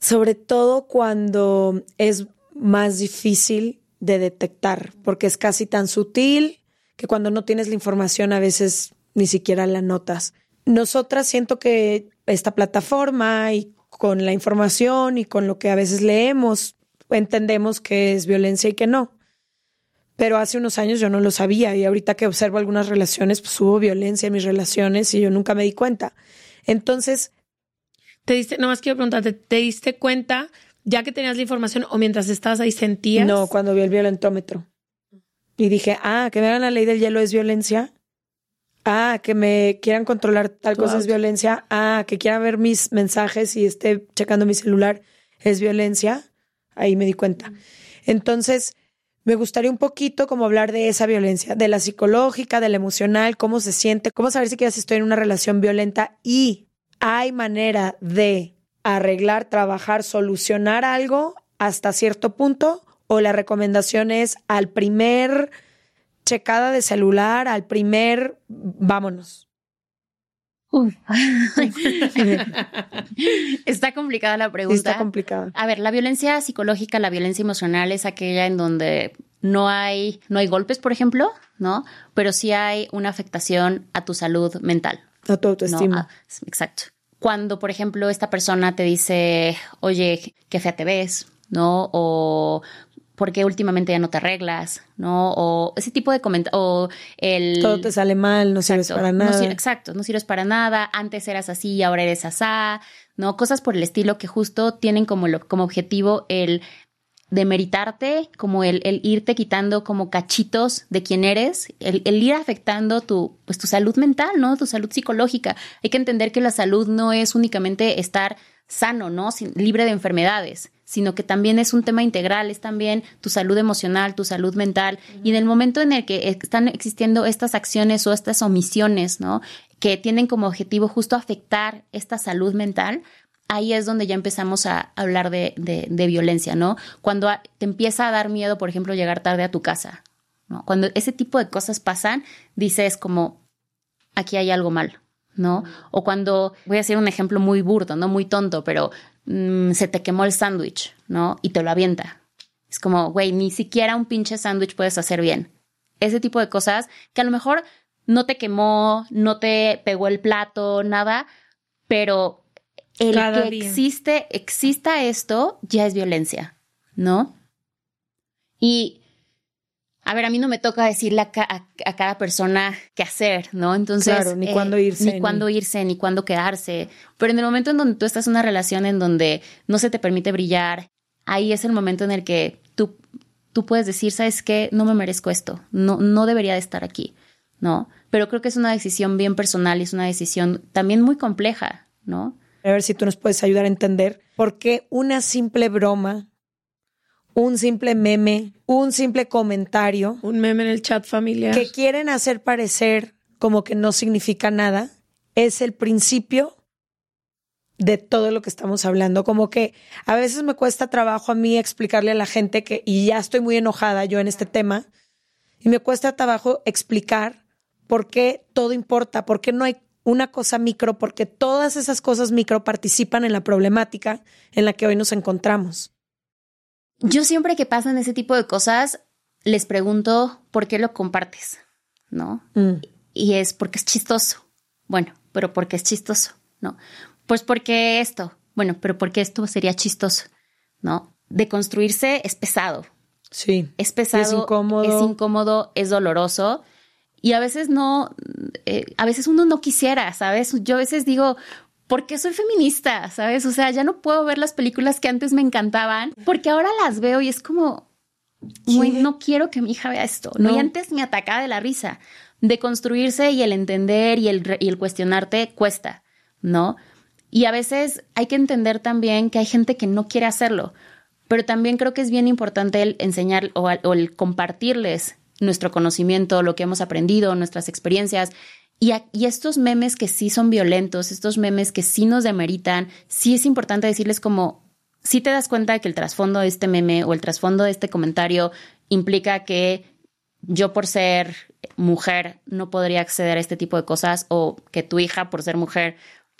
sobre todo cuando es más difícil de detectar, porque es casi tan sutil que cuando no tienes la información a veces ni siquiera la notas. Nosotras siento que esta plataforma y con la información y con lo que a veces leemos, entendemos que es violencia y que no pero hace unos años yo no lo sabía y ahorita que observo algunas relaciones, pues hubo violencia en mis relaciones y yo nunca me di cuenta. Entonces, Te diste, nomás quiero preguntarte, ¿te diste cuenta ya que tenías la información o mientras estabas ahí sentías? no, cuando vi el violentómetro y dije, ah, que me hagan la ley del hielo es violencia. Ah, que me quieran controlar tal cosa Wow. es violencia. Ah, que quieran ver mis mensajes y esté checando mi celular es violencia. Ahí me di cuenta. Entonces, me gustaría un poquito como hablar de esa violencia, de la psicológica, de la emocional, cómo se siente, cómo saber si quizás estoy en una relación violenta y hay manera de arreglar, trabajar, solucionar algo hasta cierto punto o la recomendación es al primer checada de celular, al primer vámonos. Uf. Está complicada la pregunta. Está complicado. A ver, la violencia psicológica, la violencia emocional es aquella en donde no hay, no hay golpes, por ejemplo, ¿no? Pero sí hay una afectación a tu salud mental. A tu ¿no? autoestima. Ah, exacto. Cuando, por ejemplo, esta persona te dice, oye, qué fea te ves, ¿no? O ¿por qué últimamente ya no te arreglas? ¿No? O ese tipo de comentarios. O el. Todo te sale mal, no sirves Exacto, para no nada. sir- exacto, no sirves para nada. Antes eras así y ahora eres asá, ¿no? Cosas por el estilo que justo tienen como, lo- como objetivo el demeritarte, como el, el irte quitando como cachitos de quién eres, el, el ir afectando tu, pues, tu salud mental, ¿no? Tu salud psicológica. Hay que entender que la salud no es únicamente estar sano, ¿no? Sin- libre de enfermedades, sino que también es un tema integral, es también tu salud emocional, tu salud mental. Y en el momento en el que están existiendo estas acciones o estas omisiones, ¿no? Que tienen como objetivo justo afectar esta salud mental, ahí es donde ya empezamos a hablar de, de- de violencia, ¿no? Cuando te empieza a dar miedo, por ejemplo, llegar tarde a tu casa, ¿no? Cuando ese tipo de cosas pasan, dices como, aquí hay algo mal, ¿no? O cuando, voy a hacer un ejemplo muy burdo, ¿no? Muy tonto, pero mm, se te quemó el sándwich, ¿no? Y te lo avienta. Es como, güey, ni siquiera un pinche sándwich puedes hacer bien. Ese tipo de cosas que a lo mejor no te quemó, no te pegó el plato, nada, pero el Cada que día. existe, exista esto, ya es violencia, ¿no? Y, a ver, a mí no me toca decirle a, ca- a- a cada persona qué hacer, ¿no? Entonces. eh, Claro, ni cuándo irse, Ni ni- cuándo irse, ni cuándo quedarse. Pero en el momento en donde tú estás en una relación en donde no se te permite brillar, ahí es el momento en el que tú, tú puedes decir, ¿sabes qué? No me merezco esto. No, no debería de estar aquí, ¿no? Pero creo que es una decisión bien personal y es una decisión también muy compleja, ¿no? A ver si tú nos puedes ayudar a entender por qué una simple broma, un simple meme, un simple comentario Un meme en el chat familiar. que quieren hacer parecer como que no significa nada es el principio de todo lo que estamos hablando. Como que a veces me cuesta trabajo a mí explicarle a la gente que, y ya estoy muy enojada yo en este tema, y me cuesta trabajo explicar por qué todo importa, por qué no hay una cosa micro, porque todas esas cosas micro participan en la problemática en la que hoy nos encontramos. Yo siempre que pasan ese tipo de cosas, les pregunto por qué lo compartes, ¿no? Mm. Y es porque es chistoso. Bueno, pero porque es chistoso, ¿no? Pues porque esto, bueno, pero porque esto sería chistoso, ¿no? De construirse es pesado, Sí. es pesado, Es incómodo. es incómodo, es doloroso y a veces no, eh, a veces uno no quisiera, ¿sabes? Yo a veces digo, porque soy feminista, ¿sabes? O sea, ya no puedo ver las películas que antes me encantaban, porque ahora las veo y es como, no quiero que mi hija vea esto. No. Y antes me atacaba de la risa. De construirse y el entender y el, y el cuestionarte cuesta, ¿no? Y a veces hay que entender también que hay gente que no quiere hacerlo, pero también creo que es bien importante el enseñar o, o el compartirles nuestro conocimiento, lo que hemos aprendido, nuestras experiencias. Y, estos memes que sí son violentos, estos memes que sí nos demeritan, sí es importante decirles como, si te das cuenta que el trasfondo de este meme o el trasfondo de este comentario implica que yo por ser mujer no podría acceder a este tipo de cosas o que tu hija por ser mujer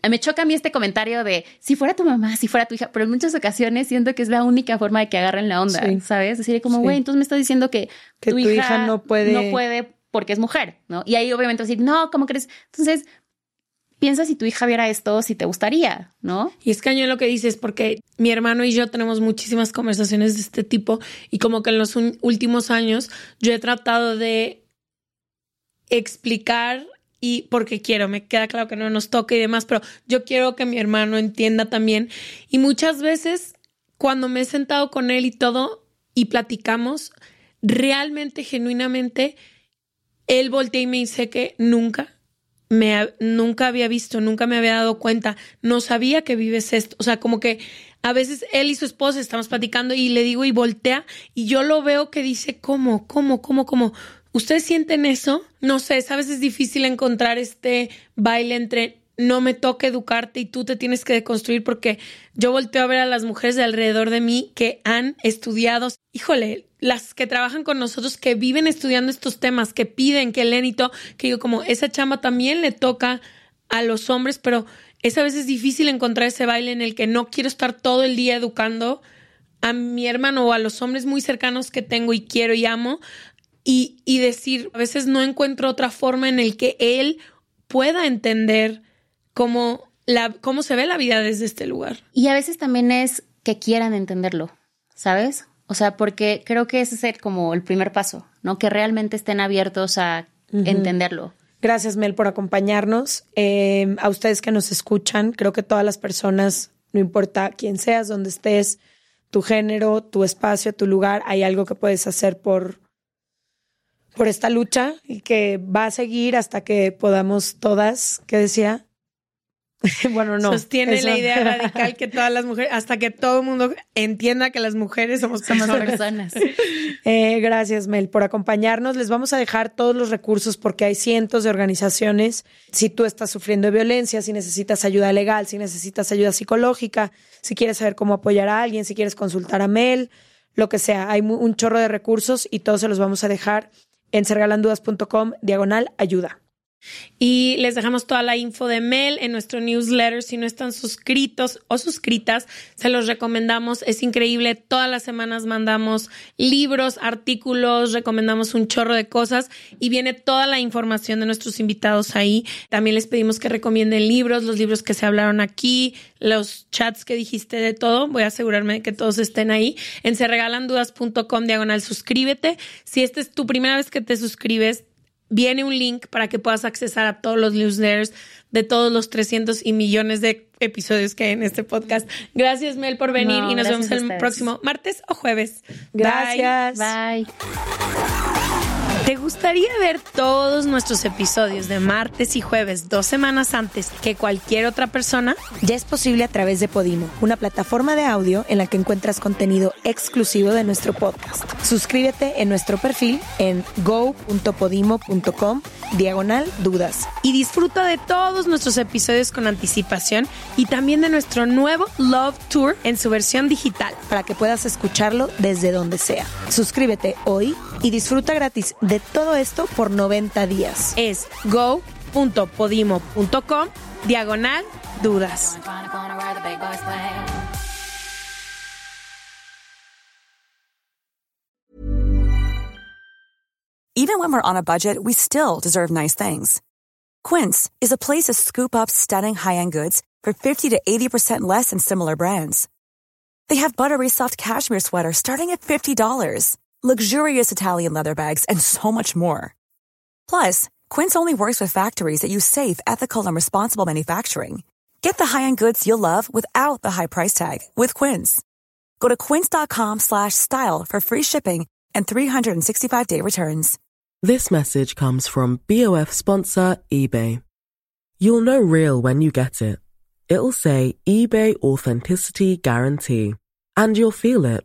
me choca a mí este comentario de si fuera tu mamá, si fuera tu hija, pero en muchas ocasiones siento que es la única forma de que agarren la onda, ¿sabes? Decir como, güey, entonces me estás diciendo que, tu, hija, no puede no puede porque es mujer, ¿no? Y ahí obviamente decir, no, ¿cómo crees? Entonces, piensa si tu hija viera esto, si te gustaría, ¿no? Y es cañón lo que dices, porque mi hermano y yo tenemos muchísimas conversaciones de este tipo y como que en los últimos años yo he tratado de explicar y porque quiero, me queda claro que no nos toca y demás, pero yo quiero que mi hermano entienda también. Y muchas veces cuando me he sentado con él y todo y platicamos, realmente, genuinamente, él voltea y me dice que nunca me nunca había visto, nunca me había dado cuenta, no sabía que vives esto, o sea, como que a veces él y su esposa estamos platicando y le digo y voltea y yo lo veo que dice, ¿cómo? ¿Cómo? ¿Cómo? ¿Cómo? ¿Ustedes sienten eso? No sé, sabes, es difícil encontrar este baile entre no me toca educarte y tú te tienes que deconstruir porque yo volteo a ver a las mujeres de alrededor de mí que han estudiado, híjole, las que trabajan con nosotros, que viven estudiando estos temas, que piden, que leen y todo, que digo como esa chamba también le toca a los hombres, pero es a veces difícil encontrar ese baile en el que no quiero estar todo el día educando a mi hermano o a los hombres muy cercanos que tengo y quiero y amo y, y decir, a veces no encuentro otra forma en el que él pueda entender cómo, la, cómo se ve la vida desde este lugar. Y a veces también es que quieran entenderlo, ¿sabes? O sea, porque creo que ese es como el primer paso, ¿no? Que realmente estén abiertos a entenderlo. Gracias, Mel, por acompañarnos. Em, a ustedes que nos escuchan, creo que todas las personas, no importa quién seas, dónde estés, tu género, tu espacio, tu lugar, hay algo que puedes hacer por, por esta lucha y que va a seguir hasta que podamos todas, ¿qué decía? bueno, no. Sostiene la idea radical que todas las mujeres, hasta que todo el mundo entienda que las mujeres somos personas. Eh, gracias, Mel, por acompañarnos. Les vamos a dejar todos los recursos porque hay cientos de organizaciones. Si tú estás sufriendo violencia, si necesitas ayuda legal, si necesitas ayuda psicológica, si quieres saber cómo apoyar a alguien, si quieres consultar a Mel, lo que sea. Hay un chorro de recursos y todos se los vamos a dejar en sergalandudas.com diagonal ayuda. Y les dejamos toda la info de Mel en nuestro newsletter. Si no están suscritos o suscritas, se los recomendamos. Es increíble. Todas las semanas mandamos libros, artículos, recomendamos un chorro de cosas y viene toda la información de nuestros invitados ahí. También les pedimos que recomienden libros, los libros que se hablaron aquí, los chats que dijiste de todo. Voy a asegurarme de que todos estén ahí. En serregalandudas.com diagonal suscríbete. Si esta es tu primera vez que te suscribes, viene un link para que puedas accesar a todos los newsletters de todos los 300 y millones de episodios que hay en este podcast. Gracias, Mel, por venir y nos vemos el próximo martes o jueves. Gracias. Bye. ¿Te gustaría ver todos nuestros episodios de martes y jueves dos semanas antes que cualquier otra persona? Ya es posible a través de Podimo, una plataforma de audio en la que encuentras contenido exclusivo de nuestro podcast. Suscríbete en nuestro perfil en go.podimo.com diagonal dudas y disfruta de todos nuestros episodios con anticipación y también de nuestro nuevo Love Tour en su versión digital para que puedas escucharlo desde donde sea. Suscríbete hoy y disfruta gratis de todo esto por 90 días. Es go.podimo.com diagonal dudas. Even when we're on a budget, we still deserve nice things. Quince is a place to scoop up stunning high-end goods for 50 to 80% less than similar brands. They have buttery soft cashmere sweaters starting at $50 luxurious Italian leather bags, and so much more. Plus, Quince only works with factories that use safe, ethical, and responsible manufacturing. Get the high-end goods you'll love without the high price tag with Quince. Go to quince.com slash style for free shipping and 365-day returns. This message comes from BOF sponsor eBay. You'll know real when you get it. It'll say eBay Authenticity Guarantee. And you'll feel it.